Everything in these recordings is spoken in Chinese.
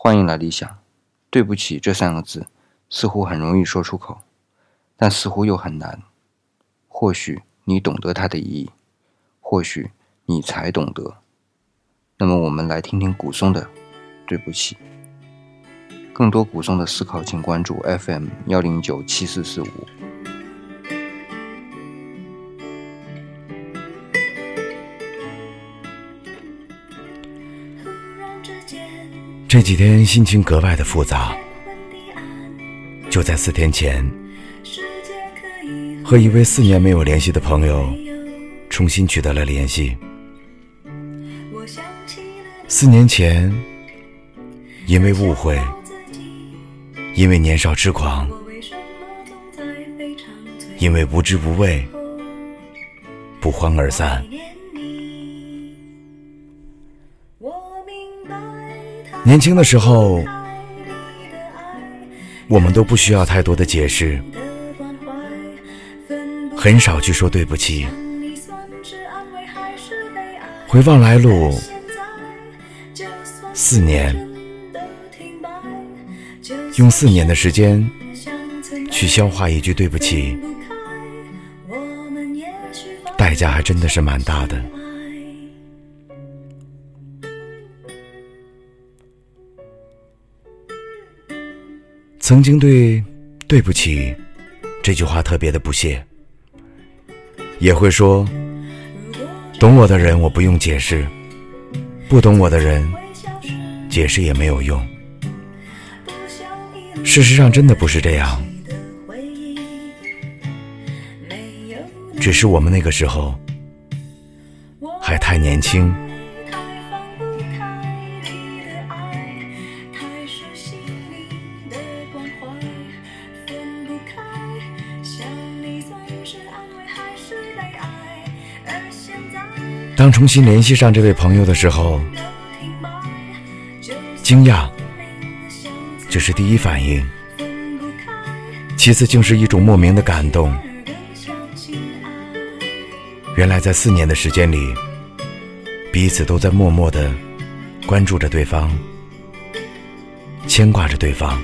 欢迎来理想。对不起这三个字，似乎很容易说出口，但似乎又很难。或许你懂得它的意义，或许你才懂得。那么，我们来听听古松的《对不起》。更多古松的思考，请关注 FM 幺零九七四四五。这几天心情格外的复杂。就在四天前，和一位四年没有联系的朋友重新取得了联系。四年前，因为误会，因为年少痴狂，因为无知无畏，不欢而散。年轻的时候，我们都不需要太多的解释，很少去说对不起。回望来路，四年，用四年的时间去消化一句对不起，代价还真的是蛮大的。曾经对“对不起”这句话特别的不屑，也会说：“懂我的人我不用解释，不懂我的人解释也没有用。”事实上，真的不是这样，只是我们那个时候还太年轻。当重新联系上这位朋友的时候，惊讶，这是第一反应；其次竟是一种莫名的感动。原来在四年的时间里，彼此都在默默的关注着对方，牵挂着对方。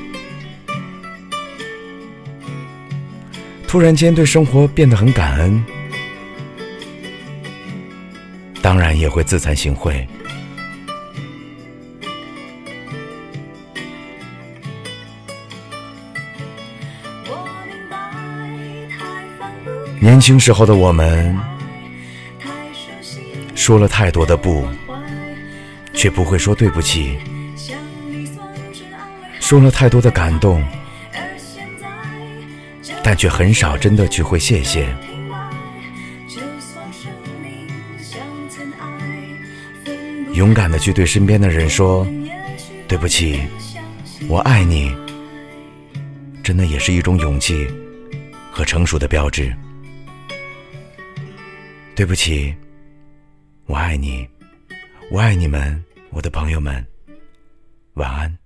突然间，对生活变得很感恩。当然也会自惭形秽。年轻时候的我们，说了太多的不，却不会说对不起；说了太多的感动，但却很少真的去会谢谢。勇敢的去对身边的人说：“对不起，我爱你。”真的也是一种勇气和成熟的标志。对不起，我爱你，我爱你们，我的朋友们，晚安。